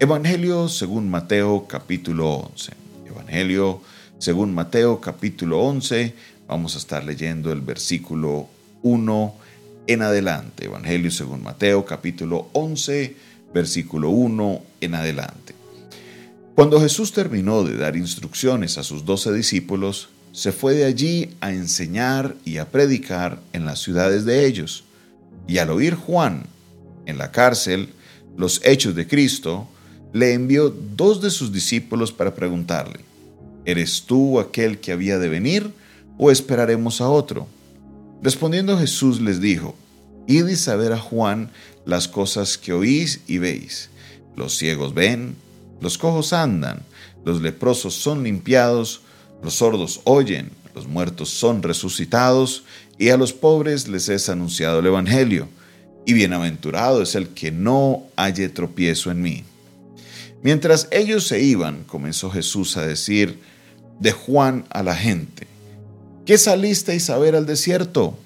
Evangelio según Mateo capítulo 11. Evangelio según Mateo capítulo 11. Vamos a estar leyendo el versículo 1 en adelante. Evangelio según Mateo capítulo 11, versículo 1 en adelante. Cuando Jesús terminó de dar instrucciones a sus doce discípulos, se fue de allí a enseñar y a predicar en las ciudades de ellos. Y al oír Juan en la cárcel los hechos de Cristo, le envió dos de sus discípulos para preguntarle, ¿eres tú aquel que había de venir o esperaremos a otro? Respondiendo Jesús les dijo, Id y saber a Juan las cosas que oís y veis. Los ciegos ven, los cojos andan, los leprosos son limpiados, los sordos oyen, los muertos son resucitados, y a los pobres les es anunciado el Evangelio. Y bienaventurado es el que no halle tropiezo en mí. Mientras ellos se iban, comenzó Jesús a decir de Juan a la gente, ¿qué salisteis a ver al desierto?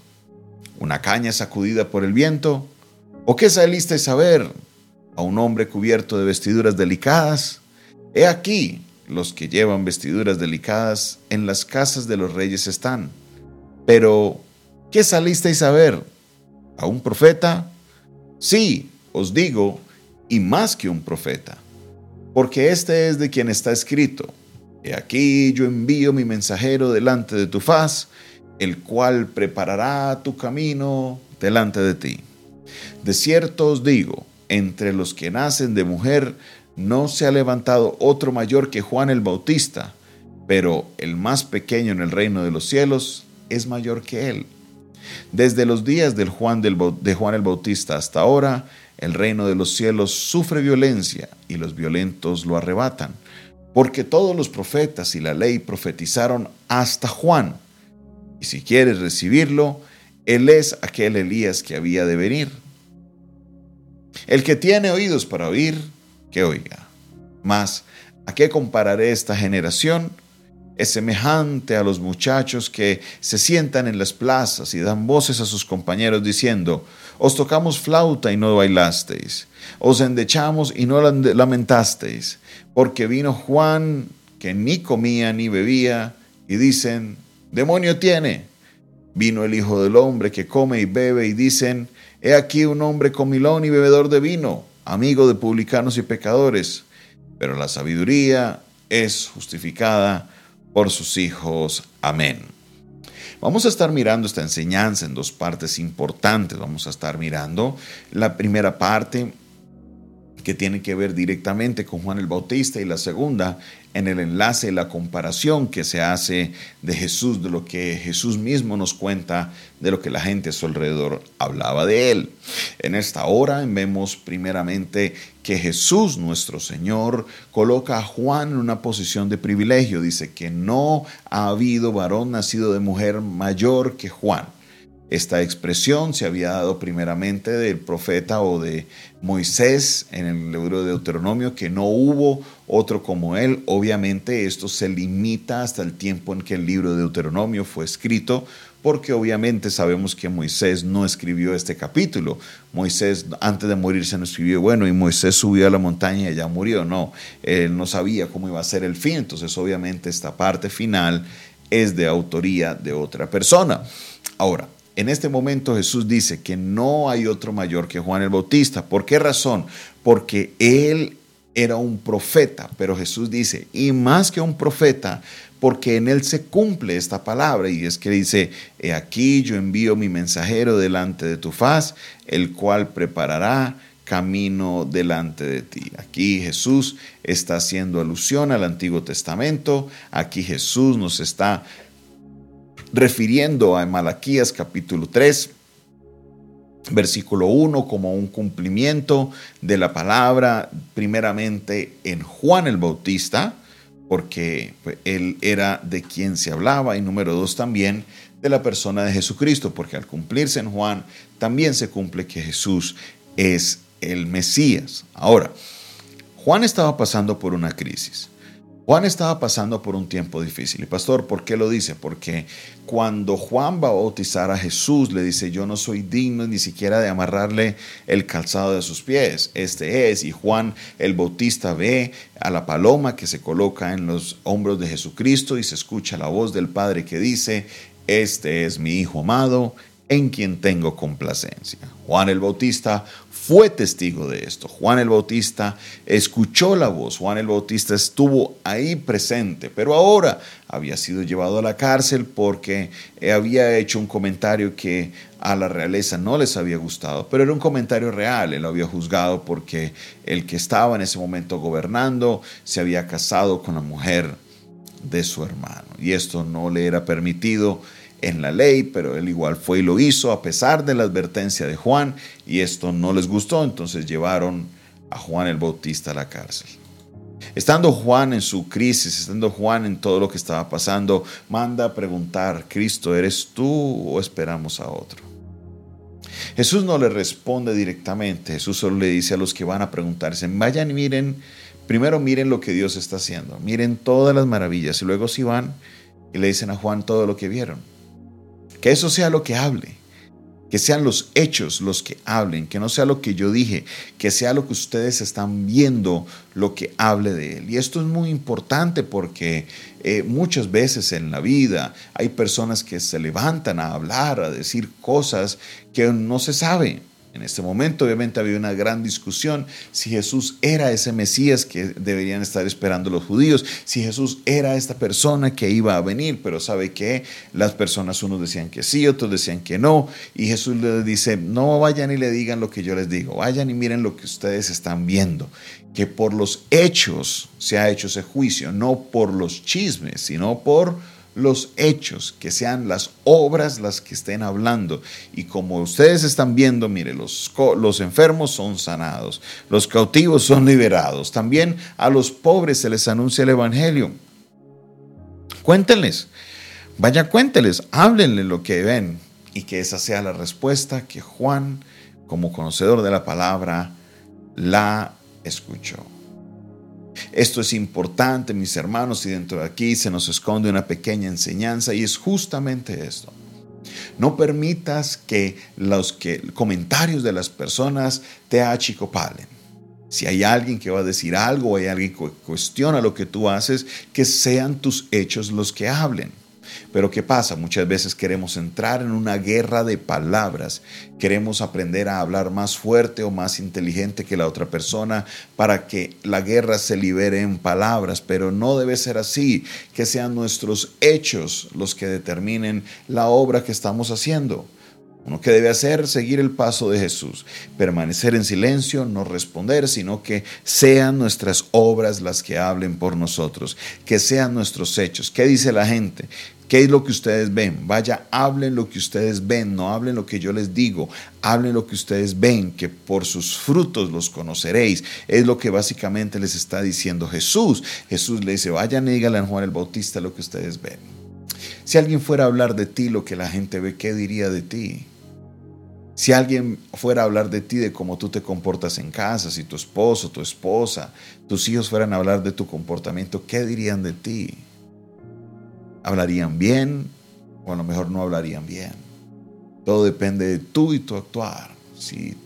¿Una caña sacudida por el viento? ¿O qué salisteis a ver? ¿A un hombre cubierto de vestiduras delicadas? He aquí, los que llevan vestiduras delicadas en las casas de los reyes están. Pero, ¿qué salisteis a ver? ¿A un profeta? Sí, os digo, y más que un profeta porque este es de quien está escrito. He aquí yo envío mi mensajero delante de tu faz, el cual preparará tu camino delante de ti. De cierto os digo, entre los que nacen de mujer no se ha levantado otro mayor que Juan el Bautista, pero el más pequeño en el reino de los cielos es mayor que él. Desde los días del Juan de Juan el Bautista hasta ahora, el reino de los cielos sufre violencia y los violentos lo arrebatan, porque todos los profetas y la ley profetizaron hasta Juan. Y si quieres recibirlo, él es aquel Elías que había de venir. El que tiene oídos para oír, que oiga. Mas, ¿a qué compararé esta generación? Es semejante a los muchachos que se sientan en las plazas y dan voces a sus compañeros diciendo, os tocamos flauta y no bailasteis, os endechamos y no lamentasteis, porque vino Juan que ni comía ni bebía, y dicen, demonio tiene. Vino el Hijo del Hombre que come y bebe, y dicen, he aquí un hombre comilón y bebedor de vino, amigo de publicanos y pecadores. Pero la sabiduría es justificada por sus hijos. Amén. Vamos a estar mirando esta enseñanza en dos partes importantes. Vamos a estar mirando la primera parte que tiene que ver directamente con Juan el Bautista y la segunda en el enlace y la comparación que se hace de Jesús, de lo que Jesús mismo nos cuenta, de lo que la gente a su alrededor hablaba de él. En esta hora vemos primeramente que Jesús, nuestro Señor, coloca a Juan en una posición de privilegio. Dice que no ha habido varón nacido de mujer mayor que Juan. Esta expresión se había dado primeramente del profeta o de Moisés en el libro de Deuteronomio, que no hubo otro como él. Obviamente esto se limita hasta el tiempo en que el libro de Deuteronomio fue escrito, porque obviamente sabemos que Moisés no escribió este capítulo. Moisés antes de morirse no escribió, bueno, y Moisés subió a la montaña y ya murió. No, él no sabía cómo iba a ser el fin. Entonces obviamente esta parte final es de autoría de otra persona. Ahora, en este momento Jesús dice que no hay otro mayor que Juan el Bautista. ¿Por qué razón? Porque él era un profeta, pero Jesús dice, y más que un profeta, porque en él se cumple esta palabra, y es que dice, he aquí yo envío mi mensajero delante de tu faz, el cual preparará camino delante de ti. Aquí Jesús está haciendo alusión al Antiguo Testamento, aquí Jesús nos está refiriendo a Malaquías capítulo 3, versículo 1 como un cumplimiento de la palabra primeramente en Juan el Bautista, porque pues, él era de quien se hablaba, y número dos también de la persona de Jesucristo, porque al cumplirse en Juan también se cumple que Jesús es el Mesías. Ahora, Juan estaba pasando por una crisis. Juan estaba pasando por un tiempo difícil. Y pastor, ¿por qué lo dice? Porque cuando Juan va a bautizar a Jesús, le dice, yo no soy digno ni siquiera de amarrarle el calzado de sus pies. Este es. Y Juan el Bautista ve a la paloma que se coloca en los hombros de Jesucristo y se escucha la voz del Padre que dice, este es mi Hijo amado, en quien tengo complacencia. Juan el Bautista fue testigo de esto. Juan el Bautista escuchó la voz, Juan el Bautista estuvo ahí presente, pero ahora había sido llevado a la cárcel porque había hecho un comentario que a la realeza no les había gustado, pero era un comentario real, él lo había juzgado porque el que estaba en ese momento gobernando se había casado con la mujer de su hermano y esto no le era permitido en la ley, pero él igual fue y lo hizo a pesar de la advertencia de Juan y esto no les gustó, entonces llevaron a Juan el Bautista a la cárcel. Estando Juan en su crisis, estando Juan en todo lo que estaba pasando, manda a preguntar, Cristo, ¿eres tú o esperamos a otro? Jesús no le responde directamente, Jesús solo le dice a los que van a preguntarse, vayan y miren, primero miren lo que Dios está haciendo, miren todas las maravillas y luego si van y le dicen a Juan todo lo que vieron. Que eso sea lo que hable. Que sean los hechos los que hablen, que no sea lo que yo dije, que sea lo que ustedes están viendo lo que hable de él. Y esto es muy importante porque eh, muchas veces en la vida hay personas que se levantan a hablar, a decir cosas que no se sabe. En este momento obviamente había una gran discusión si Jesús era ese Mesías que deberían estar esperando los judíos, si Jesús era esta persona que iba a venir, pero sabe que las personas unos decían que sí, otros decían que no, y Jesús les dice, no vayan y le digan lo que yo les digo, vayan y miren lo que ustedes están viendo, que por los hechos se ha hecho ese juicio, no por los chismes, sino por los hechos, que sean las obras las que estén hablando. Y como ustedes están viendo, mire, los, enfermos son sanados, los cautivos son liberados, también a los pobres se les anuncia el Evangelio. Cuéntenles, vaya, cuéntenles, háblenle lo que ven y que esa sea la respuesta que Juan, como conocedor de la palabra, la escuchó. Esto es importante, mis hermanos, y dentro de aquí se nos esconde una pequeña enseñanza y es justamente esto. No permitas que los comentarios de las personas te achicopalen. Si hay alguien que va a decir algo o hay alguien que cuestiona lo que tú haces, que sean tus hechos los que hablen. Pero ¿qué pasa? Muchas veces queremos entrar en una guerra de palabras. Queremos aprender a hablar más fuerte o más inteligente que la otra persona para que la guerra se libere en palabras. Pero no debe ser así. Que sean nuestros hechos los que determinen la obra que estamos haciendo. Uno que debe hacer, seguir el paso de Jesús, permanecer en silencio, no responder, sino que sean nuestras obras las que hablen por nosotros, que sean nuestros hechos. ¿Qué dice la gente? ¿Qué es lo que ustedes ven? Vaya, hablen lo que ustedes ven, no hablen lo que yo les digo, hablen lo que ustedes ven, que por sus frutos los conoceréis. Es lo que básicamente les está diciendo Jesús. Jesús le dice, vayan y díganle a Juan el Bautista lo que ustedes ven. Si alguien fuera a hablar de ti lo que la gente ve, ¿qué diría de ti? Si alguien fuera a hablar de ti, de cómo tú te comportas en casa, si tu esposo, tu esposa, tus hijos fueran a hablar de tu comportamiento, ¿qué dirían de ti? hablarían bien o a lo mejor no hablarían bien. Todo depende de tú y tu actuar. Si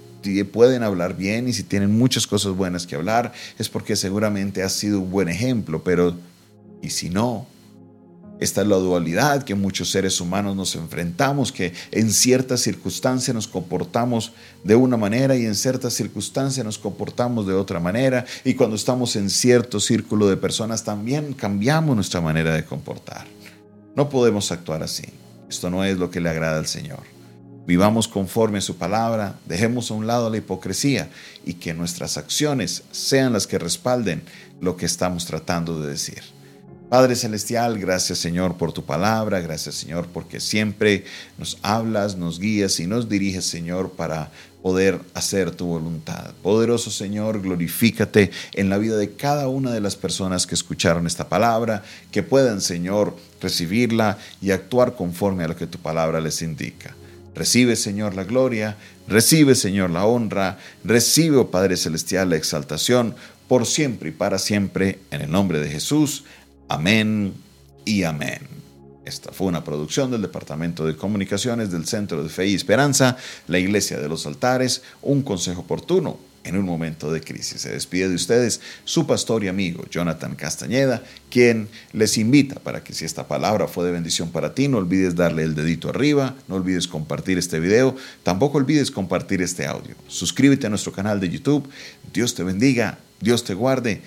pueden hablar bien y si tienen muchas cosas buenas que hablar, es porque seguramente has sido un buen ejemplo, pero ¿y si no? Esta es la dualidad que muchos seres humanos nos enfrentamos, que en ciertas circunstancias nos comportamos de una manera y en ciertas circunstancias nos comportamos de otra manera. Y cuando estamos en cierto círculo de personas también cambiamos nuestra manera de comportar. No podemos actuar así. Esto no es lo que le agrada al Señor. Vivamos conforme a su palabra, dejemos a un lado la hipocresía y que nuestras acciones sean las que respalden lo que estamos tratando de decir. Padre Celestial, gracias Señor por tu palabra, gracias Señor porque siempre nos hablas, nos guías y nos diriges Señor para poder hacer tu voluntad. Poderoso Señor, glorifícate en la vida de cada una de las personas que escucharon esta palabra, que puedan, Señor, recibirla y actuar conforme a lo que tu palabra les indica. Recibe, Señor, la gloria, recibe, Señor, la honra, recibe, oh Padre Celestial, la exaltación, por siempre y para siempre, en el nombre de Jesús. Amén y amén. Esta fue una producción del Departamento de Comunicaciones del Centro de Fe y Esperanza, la Iglesia de los Altares, un consejo oportuno en un momento de crisis. Se despide de ustedes su pastor y amigo Jonathan Castañeda, quien les invita para que si esta palabra fue de bendición para ti, no olvides darle el dedito arriba, no olvides compartir este video, tampoco olvides compartir este audio. Suscríbete a nuestro canal de YouTube. Dios te bendiga, Dios te guarde